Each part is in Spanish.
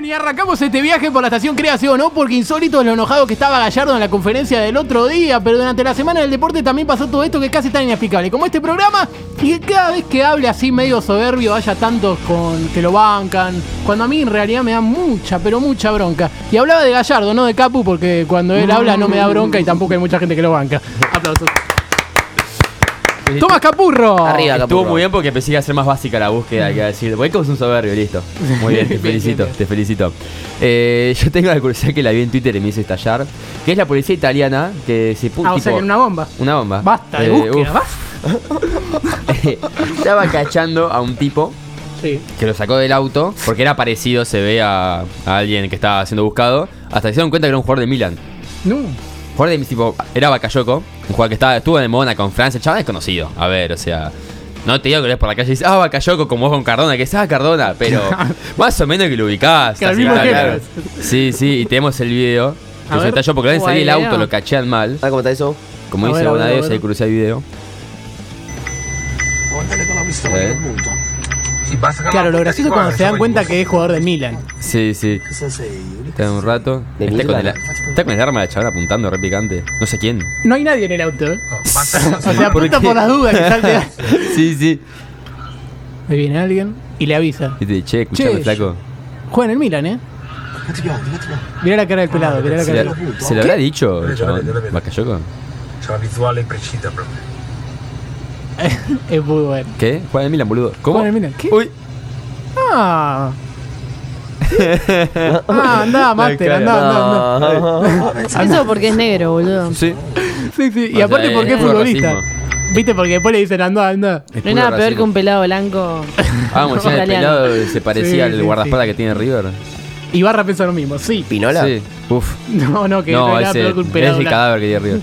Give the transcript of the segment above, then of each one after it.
Bien, y arrancamos este viaje por la estación Creación, ¿no? Porque insólito es lo enojado que estaba Gallardo en la conferencia del otro día, pero durante la semana del deporte también pasó todo esto que casi tan inexplicable. Como este programa, y cada vez que hable así medio soberbio haya tantos con que lo bancan, cuando a mí en realidad me da mucha, pero mucha bronca. Y hablaba de Gallardo, no de Capu, porque cuando él habla no me da bronca y tampoco hay mucha gente que lo banca. Aplausos. Tomás Capurro. Arriba, Estuvo Capurro. muy bien porque pensé que iba a ser más básica la búsqueda que decir. Voy es un soberbio, listo. Muy bien, te felicito, te felicito. Eh, yo tengo la curiosidad que la vi en Twitter y me hizo estallar. Que es la policía italiana que se puso. Ah, o sea que era una bomba. Una bomba. Basta de Eh, búsqueda, basta. Estaba cachando a un tipo Sí. que lo sacó del auto porque era parecido, se ve a, a alguien que estaba siendo buscado. Hasta que se dieron cuenta que era un jugador de Milan. No. Jugador de tipo, era Bakayoko, un jugador que estaba, estuvo en Mona con Francia, el chaval es conocido. A ver, o sea. No te digo que lo ves por la calle y dices, ah, Bakayoko, como vos con Cardona, que es ah, Cardona, pero más o menos que lo ubicás. Que así, claro. Sí, sí, y tenemos el video. A Que se ver. estalló porque lo salí el auto, lo cachean mal. ¿Sabes cómo está eso? Como A dice ver, a ver, Bonadeo, a si ver. hay crucé el video. Eh. Claro, lo gracioso es cuando se dan cuenta que es jugador de Milan. Sí, sí. Está un rato. De Está con, el, Milan. está con el arma de chaval apuntando, re picante. No sé quién. No hay nadie en el auto, ¿eh? O sea, ¿Por apunta por las dudas que salte. sí, sí. Ahí viene alguien y le avisa. Y te dice, che, escuchame, Che, flaco. Juega en el Milan, ¿eh? Mirá la cara del pelado, mirá la ¿Se, cara le- del pelado. se lo habrá dicho, el la visuale precisa. Es muy bueno. ¿Qué? Juega en Milan, boludo. ¿Cómo? Juega en el Milan. ¿Qué? Uy. Ah. Ah, andá, máster, andá, andá, andá. Eso porque es negro, boludo. Sí. Sí, sí. Y O aparte porque es futbolista. racismo. ¿Viste? Porque después le dicen andá, andá. No hay nada peor que un pelado blanco. Ah, como decían, el pelado se parecía Sí, al sí, guardaespaldas sí. que tiene River. Y Barra piensa lo mismo, sí. ¿Pinola? Sí. Uf. No, no, que no, nada ese, peor que un pelado es el blanco. cadáver que tiene River.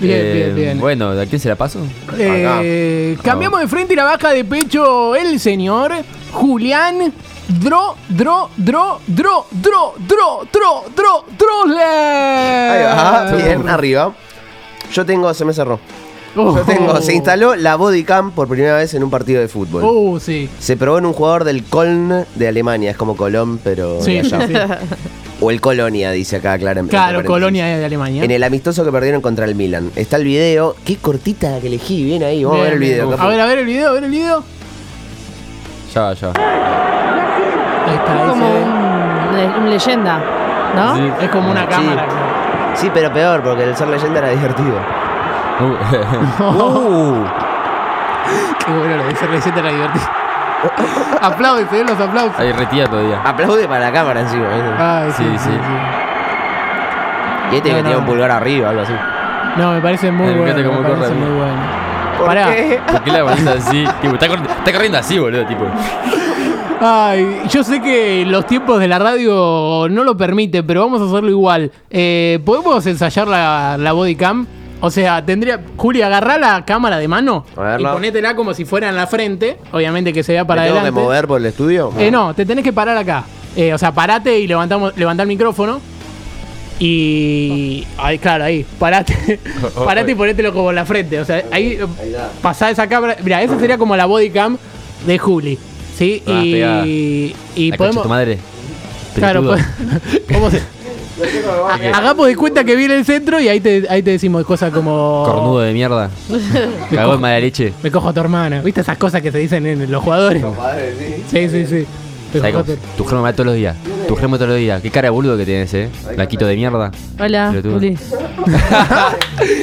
Bien, Eh, bien, bien. Bueno, ¿a quién se la paso? Eh, cambiamos de frente y la baja de pecho el señor Julián Dro, Dro, Dro, Dro, Dro, Dro, Dro, Dro, Drosler. Ahí va, bien, arriba. Yo tengo, se me cerró. Yo tengo, se instaló la Bodycam por primera vez en un partido de fútbol. Uh, sí. Se probó en un jugador del Köln de Alemania, es como Colón, pero Sí, de sí, allá. sí. O el Colonia, dice acá claramente. Claro. Colonia de Alemania. En el amistoso que perdieron contra el Milan. Está el video. Qué cortita la que elegí. Bien ahí. Vamos a ver el video. bien. A ver, a ver el video, a ver el video. Ya va, ya va. Ahí está, ahí Como se ve. un, le- un leyenda, ¿no? Sí. Es como una Sí. cámara. Sí, pero peor, porque el ser leyenda era divertido. Uh, Uh, Qué bueno lo de ser receta era divertido. aplausos, se ven los aplausos. Ahí retira todavía. aplaude para la cámara encima. ¿viste? Ay, sí, Sí, sí, sí. y este no, que no, tiene un pulgar arriba, algo así. No, me parece muy Me encanta bueno. cómo Me corre, parece amigo. muy bueno. ¿Por Pará. qué? ¿Por qué la bonita así? Tipo, está, corri- está corriendo así, boludo, tipo. Ay, yo sé que los tiempos de la radio no lo permiten, pero vamos a hacerlo igual. Eh, ¿Podemos ensayar la, la body cam? O sea, tendría. Juli, agarrá la cámara de mano y ponétela como si fuera en la frente. Obviamente que se vea para ¿Me tengo que adelante. mover por el estudio? Eh, no, te tenés que parar acá. Eh, o sea, parate y levantamos, levantá el micrófono. Y. Ahí, claro, ahí. Parate. parate y ponételo como en la frente. O sea, ahí. Pasá esa cámara. Mira, esa sería como la body cam de Juli. ¿Sí? Ah, y. Y podemos. tu madre. Claro, pues, ¿cómo se- Ha- Hagamos de cuenta que viene el centro y ahí te, ahí te decimos cosas como. Cornudo de mierda. Cagó en mala leche. Me cojo a tu hermana. ¿Viste esas cosas que se dicen en los jugadores? Sí, sí, sí. A tu- germo me va todos los días. Tu germo todos los días. Qué cara de boludo que tienes, eh. Laquito de mierda. Hola. Juli.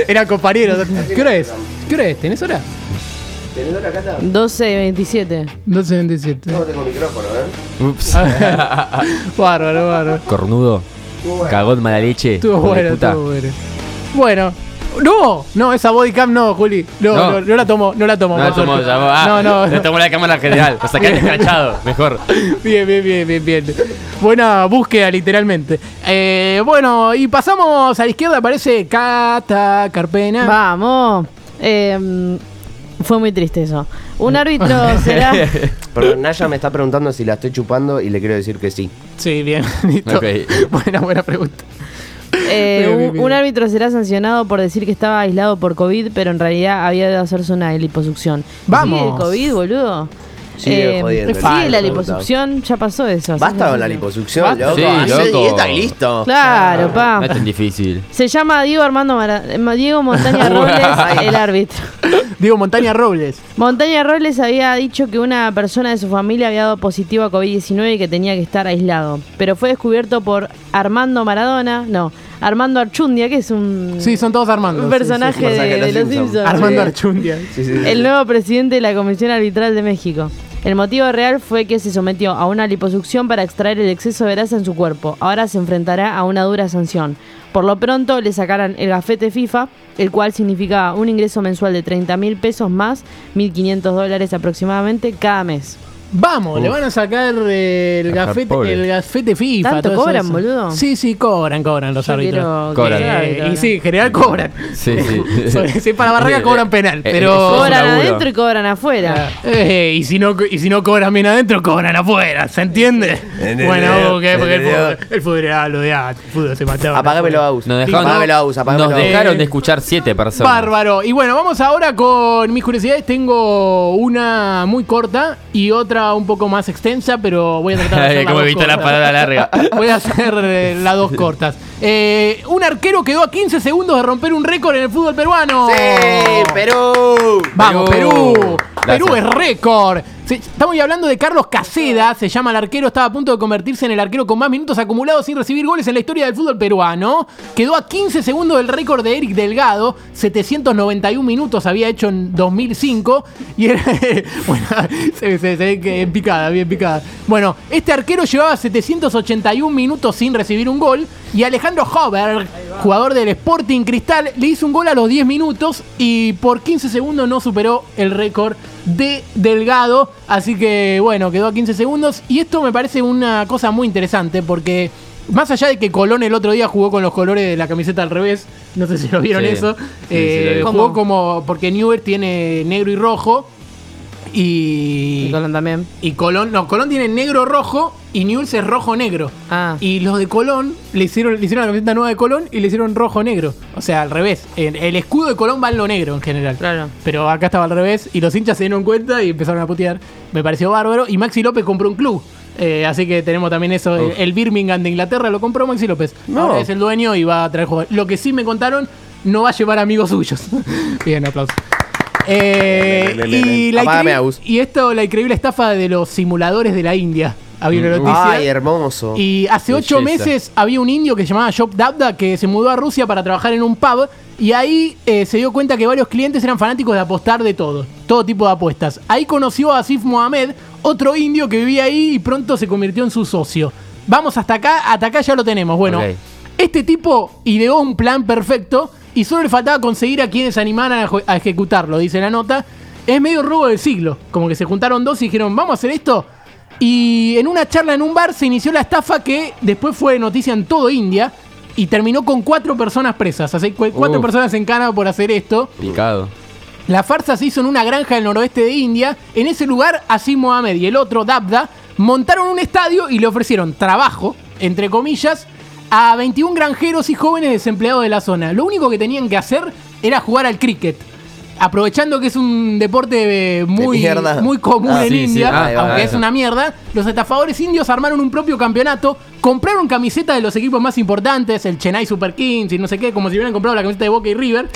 Eran compañeros. ¿Qué hora es? ¿Qué hora es? ¿Tenés hora? 12.27. 12.27. tengo micrófono, ¿eh? Ups. bárbaro, bárbaro. Cornudo. Cagó en mala leche. Estuvo bueno, estuvo bueno. Bueno. No, no, esa bodycam no, Juli. No, no, No. no, la tomo, no la tomo. No, tomó, suerte. llamó. Ah, no, no, Le no. tomó la cámara general. Lo saqué escrachado. Mejor. Bien, bien, bien, bien, bien. Buena búsqueda, literalmente. Eh, bueno, y pasamos a la izquierda, aparece Cata Carpena. Vamos. Eh, fue muy triste eso. Un árbitro será. Pero Naya me está preguntando si la estoy chupando y le quiero decir que sí. Sí, bien, listo. Ok. Buena, buena pregunta. eh, Bien, bien, un, bien. un árbitro será sancionado por decir que estaba aislado por COVID, pero en realidad había de hacerse una liposucción. Vamos. ¿Sigue el COVID, boludo? Sigue jodiendo. sí, falso, la liposucción, ya pasó eso. Basta con la liposucción, Basta. loco. Sí, loco. dieta y listo. Claro, pa. No es tan difícil. Se llama Diego Armando Mara- eh, Diego Montaña Robles, el árbitro. Digo, Montaña Robles. Montaña Robles había dicho que una persona de su familia había dado positivo a COVID-19 y que tenía que estar aislado. Pero fue descubierto por Armando Maradona, no, Armando Archundia, que es un, Sí, son todos Armando. un sí, sí, personaje sí, de, de de los los Simpsons. Armando Sí. Archundia. Sí, sí, sí. El nuevo presidente de la Comisión Arbitral de México. El motivo real fue que se sometió a una liposucción para extraer el exceso de grasa en su cuerpo. Ahora se enfrentará a una dura sanción. Por lo pronto le sacarán el gafete FIFA, el cual significa un ingreso mensual de 30 mil pesos más 1.500 dólares aproximadamente cada mes. Vamos, le van a sacar el, gafete, pobre. el gafete FIFA. ¿Tanto todo cobran, eso. boludo? Sí, sí, cobran, cobran los Yo árbitros. quiero que Cobran. Eh, y sí, en general cobran. Sí, sí. Sobre- sí, para Barraca cobran penal, Eh, pero- eh, es un Cobran laburo. adentro y cobran afuera. Eh, y, si no, y si no cobran bien adentro, cobran afuera, ¿se entiende? Entendido, Bueno, porque, porque el, entendido. fútbol, el fútbol era lo de antes, el fútbol se mataba. Apagámelo, Aus. Nos dejaron, Apagámelo, Aus. Apagámelo, nos Aus. dejaron de escuchar siete personas. Bárbaro. Y bueno, vamos ahora con mis curiosidades. Tengo una muy corta y otra un poco más extensa, pero voy a tratar de hacer las Como dos evita la cortas. palabra larga. Voy a hacer eh, las dos cortas. Eh, un arquero quedó a 15 segundos de romper un récord en el fútbol peruano. ¡Sí! ¡Perú! Vamos, Perú. Perú. Perú es récord. Sí, Estamos hablando de Carlos Caseda, se llama el arquero, estaba a punto de convertirse en el arquero con más minutos acumulados sin recibir goles en la historia del fútbol peruano. Quedó a 15 segundos del récord de Eric Delgado, 791 minutos había hecho en 2005. Y era, bueno, se, se- se bien picada, bien picada. Bueno, este arquero llevaba 781 minutos sin recibir un gol. Y Alejandro Hover, jugador del Sporting Cristal, le hizo un gol a los 10 minutos y por 15 segundos no superó el récord de Delgado. Así que bueno, quedó a 15 segundos. Y esto me parece una cosa muy interesante porque más allá de que Colón el otro día jugó con los colores de la camiseta al revés, no sé si lo vieron Sí. eso, Sí, eh, sí, lo vi. jugó como porque Newer tiene negro y rojo. Y, Y Colón también. y Colón, no, Colón tiene negro rojo y Newell's es rojo negro. Ah. Y los de Colón le hicieron, le hicieron la camiseta nueva de Colón y le hicieron rojo negro. O sea, al revés. El escudo de Colón va en lo negro en general. Claro. Pero acá estaba al revés y los hinchas se dieron cuenta y empezaron a putear. Me pareció bárbaro. Y Maxi López compró un club. Eh, así que tenemos también eso. El, el Birmingham de Inglaterra lo compró Maxi López. No. Ahora es el dueño y va a traer jugadores. Lo que sí me contaron, no va a llevar amigos suyos. Bien, aplauso. Eh, y, la increíble- esto, la increíble estafa de los simuladores de la India. Había una noticia. Ay, hermoso. Y hace ocho meses había un indio que se llamaba Job Dabda que se mudó a Rusia para trabajar en un pub y ahí eh, se dio cuenta que varios clientes eran fanáticos de apostar de todo, todo tipo de apuestas. Ahí conoció a Asif Mohamed, otro indio que vivía ahí y pronto se convirtió en su socio. Vamos hasta acá, hasta acá ya lo tenemos. Bueno, este tipo ideó un plan perfecto y solo le faltaba conseguir a quienes animaran a, ejecutarlo, dice la nota. Es medio robo del siglo, como que se juntaron dos y dijeron, vamos a hacer esto. Y en una charla en un bar se inició la estafa que después fue noticia en todo India y terminó con cuatro personas presas. Así cuatro Uf. personas en cana por hacer esto. Picado. La farsa se hizo en una granja del noroeste de India. En ese lugar, Asim Mohamed y el otro, Dabda, montaron un estadio y le ofrecieron trabajo, entre comillas, a 21 granjeros y jóvenes desempleados de la zona. Lo único que tenían que hacer era jugar al cricket. Aprovechando que es un deporte eh, muy, muy común Ah, en sí, sí. India, Ah, va, aunque es una mierda, los estafadores indios armaron un propio campeonato, compraron camisetas de los equipos más importantes, el Chennai Super Kings y no sé qué, como si hubieran comprado la camiseta de Boca y River,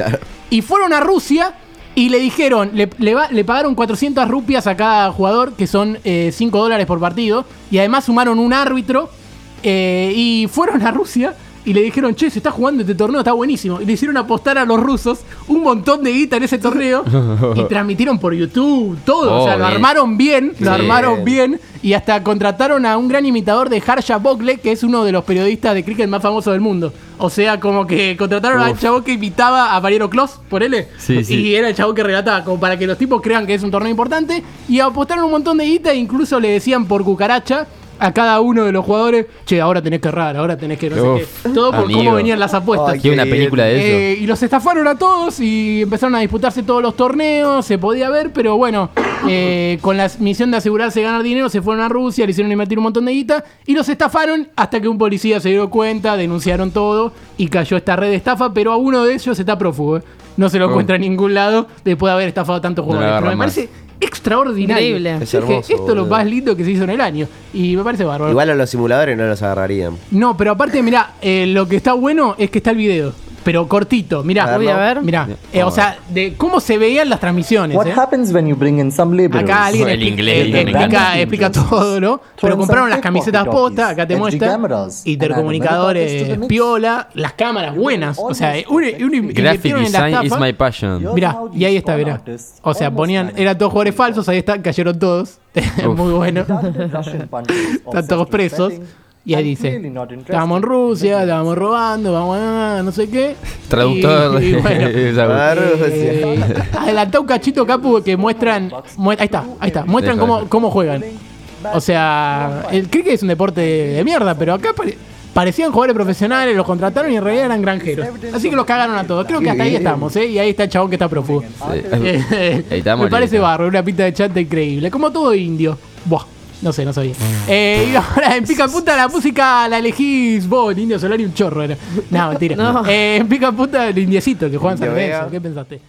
y fueron a Rusia y le dijeron, le, le le pagaron 400 rupias a cada jugador, que son eh, 5 dólares por partido, y además sumaron un árbitro, eh, y fueron a Rusia. Y le dijeron, che, se está jugando este torneo, está buenísimo. Y le hicieron apostar a los rusos un montón de guita en ese torneo. y transmitieron por YouTube, todo. o sea, lo armaron bien, lo armaron bien. Y hasta contrataron a un gran imitador de Harsha Bogle, que es uno de los periodistas de cricket más famosos del mundo. O sea, como que contrataron al Uf. chabón que imitaba a Mariano Clos, por él. Sí, sí. Y era el chabón que relataba, como para que los tipos crean que es un torneo importante. Y apostaron un montón de guita e incluso le decían por cucaracha a cada uno de los jugadores, che, ahora tenés que errar, ahora tenés que no sé qué. Todo por amigo. cómo venían las apuestas. Ay, Quiero una Qué película de eso. Eh, y los estafaron a todos y empezaron a disputarse todos los torneos, se podía ver, pero bueno, eh, con la misión de asegurarse de ganar dinero, se fueron a Rusia, le hicieron invertir un montón de guita y los estafaron hasta que un policía se dio cuenta, denunciaron todo y cayó esta red de estafa, pero a uno de ellos está prófugo. ¿eh? No se lo Oh. encuentra en ningún lado después de haber estafado a tantos No jugadores. pero me agarran más. parece extraordinario. Increíble. Es Dije, hermoso, esto es lo boludo. más lindo que se hizo en el año. Y me parece bárbaro. Igual a los simuladores no los agarrarían. No, pero aparte, mira, lo que está bueno es que está el video. Pero cortito, mirá. Voy a ver. Mirá, eh, o sea, de cómo se veían las transmisiones. What ¿eh? happens when you bring in some laborers? Acá alguien El inglés, eh, el inglés. explica, explica todo, ¿no? Pero compraron las camisetas posta, acá te muestra. Intercomunicadores piola, las cámaras buenas. O sea, un, un, Graphic invirtieron en la design is my passion. Mirá, y ahí está, mirá. O sea, ponían, eran todos jugadores falsos, ahí están, cayeron todos. Muy bueno. Están todos presos. Y ahí dice, estábamos en Rusia, estábamos robando, vamos a no sé qué. Traductor. Y- y bueno, eh, adelantá un cachito, Capu, que muestran. mue- ahí está, ahí está. Muestran cómo, cómo juegan. O sea, el cricket es un deporte de mierda, pero acá pare- parecían jugadores profesionales, los contrataron y en realidad eran granjeros. Así que los cagaron a todos. Creo que hasta ahí estamos, ¿eh? Y ahí está el chabón que está. Eh, Ahí estamos, me parece listo. barro, una pinta de chanta increíble. Como todo indio. Buah. No sé, no sabía. Eh, y ahora en Pica Punta la música la elegís vos, el Indio Solari un chorro era. No, mentira. No. Eh, en Pica Punta el indiecito que juega en San Lorenzo. ¿Qué pensaste?